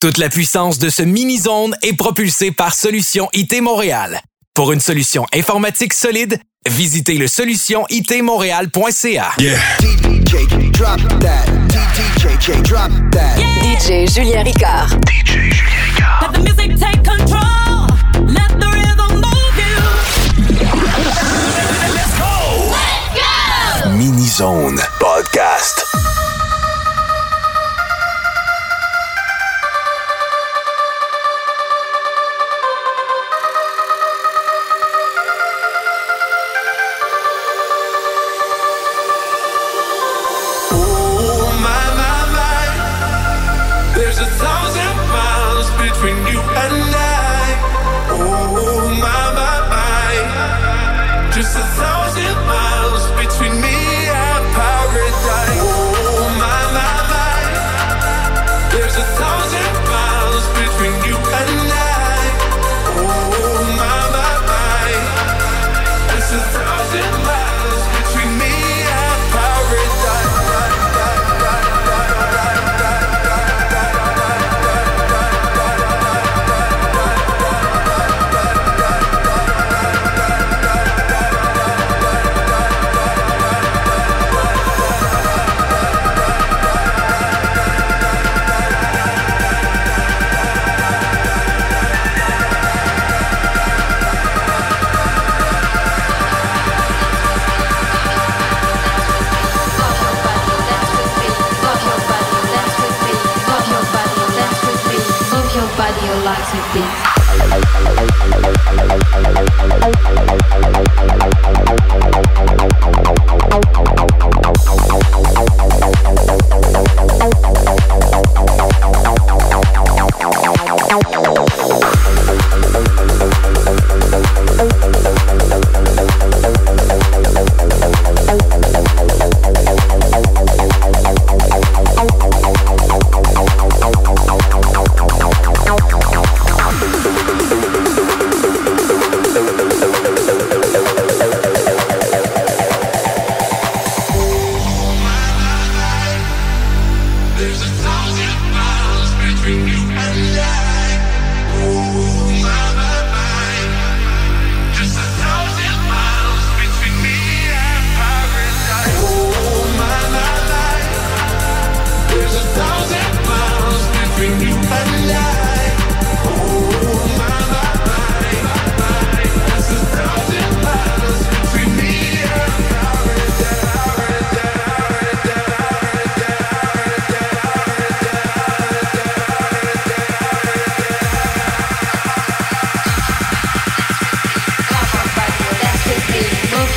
Toute la puissance de ce mini-zone est propulsée par Solution IT Montréal. Pour une solution informatique solide, visitez le solutionitmontréal.ca. Yeah. DJ Julien Ricard. DJ Julien Ricard. Let the music take control. Let Mini Zone Podcast.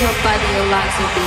your body alive to be.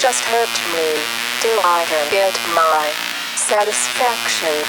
just hurt me. Do I get my satisfaction?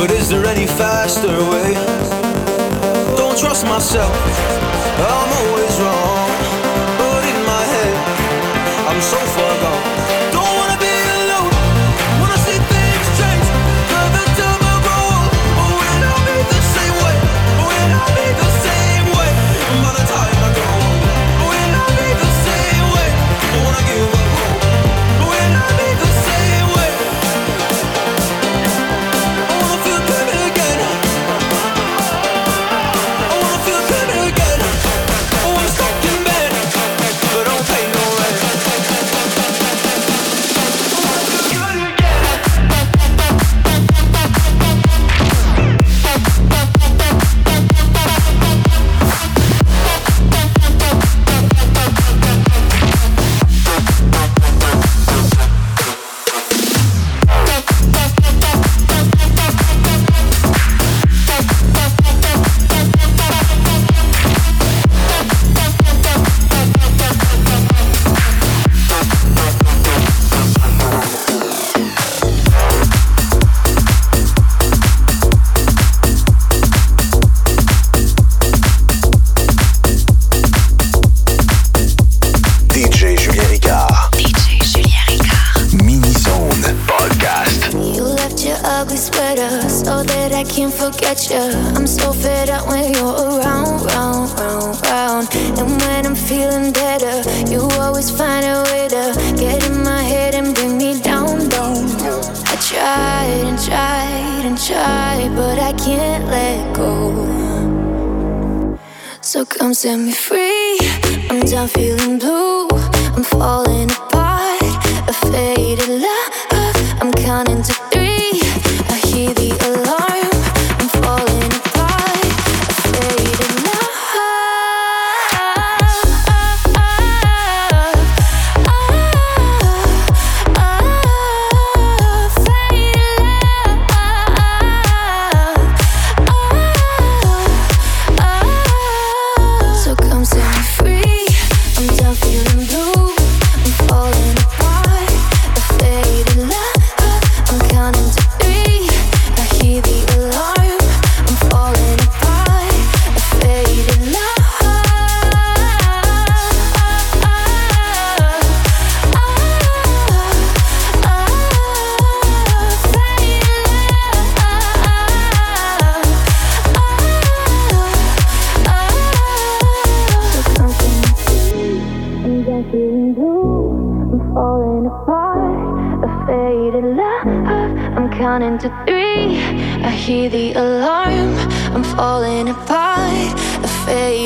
But is there any faster way? Don't trust myself. I'm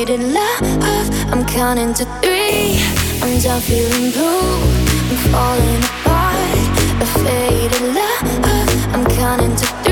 faded love. I'm counting to three. I'm done feeling blue. I'm falling apart. A faded love. I'm counting to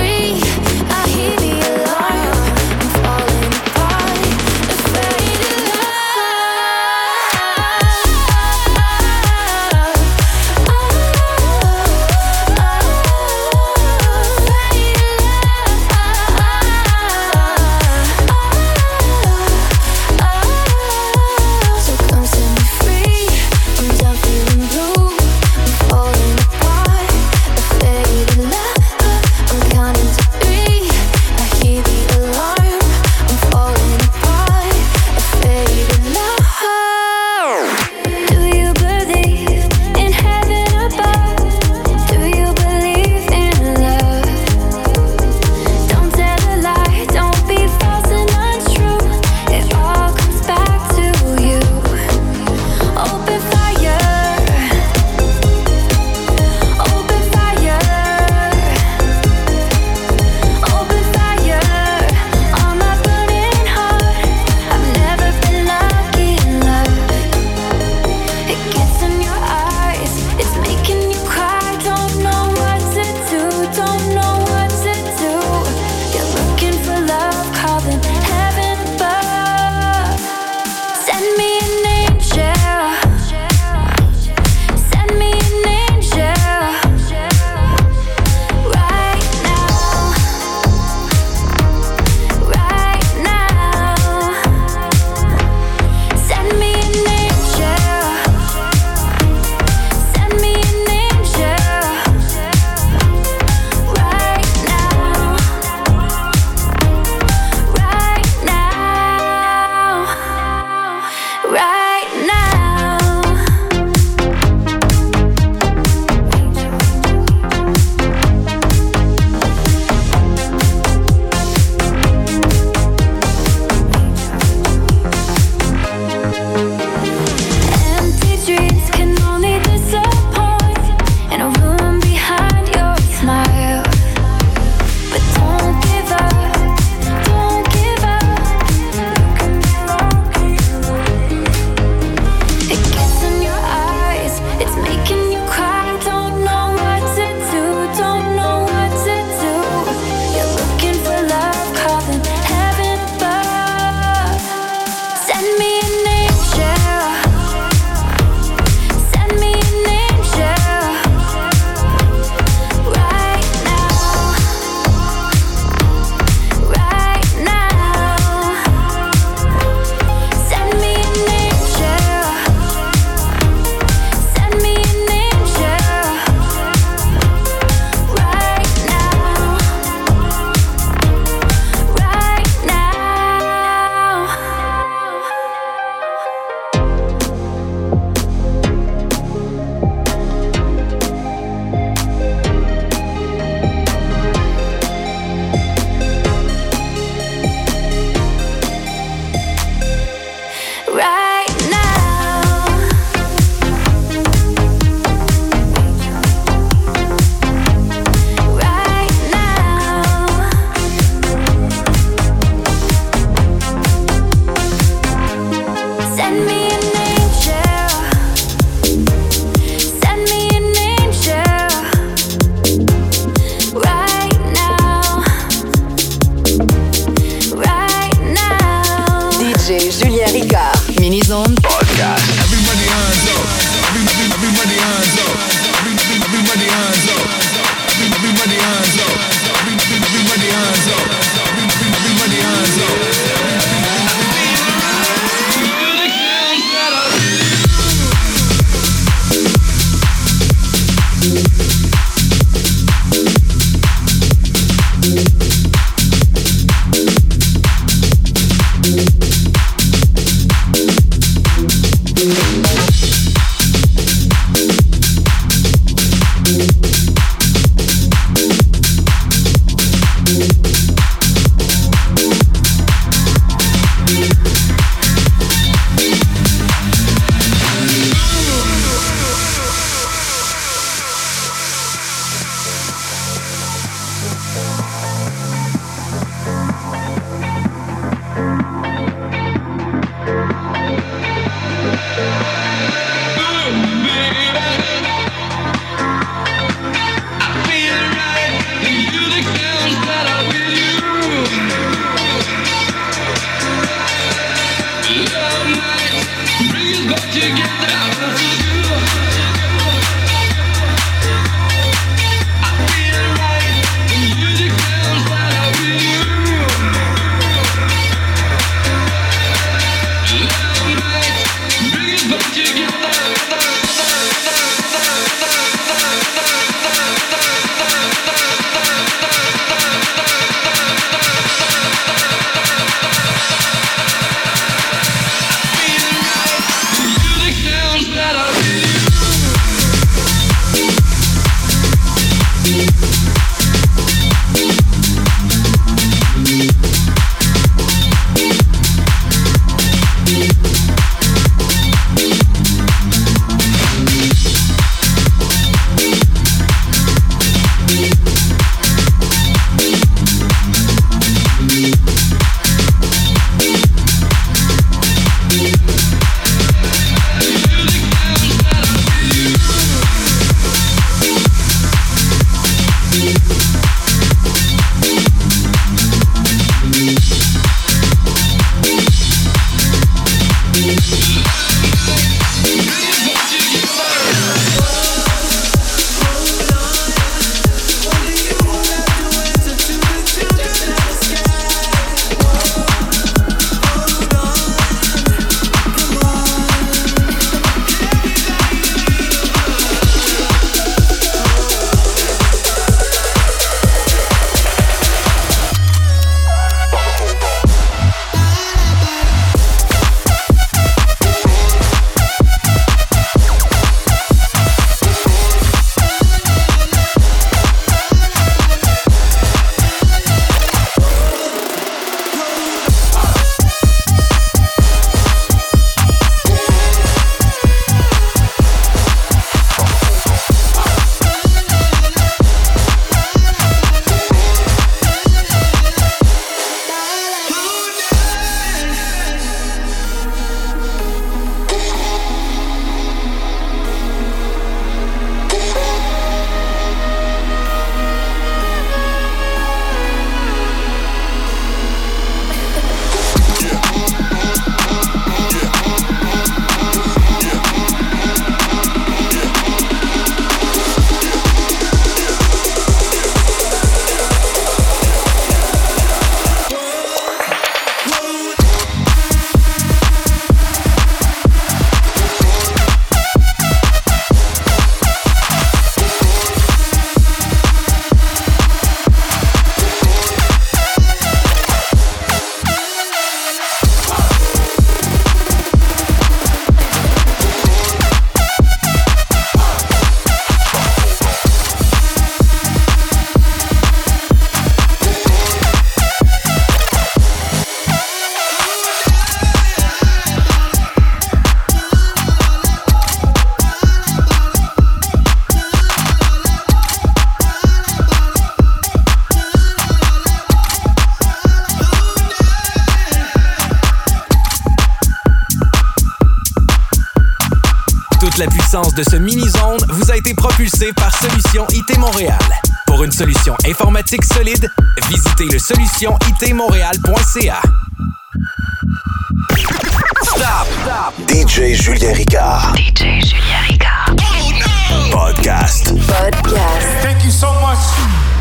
informatique solide, visitez le solution Stop! Stop! DJ Julien Ricard. DJ Julien Ricard. Podcast. Podcast. Thank you so much.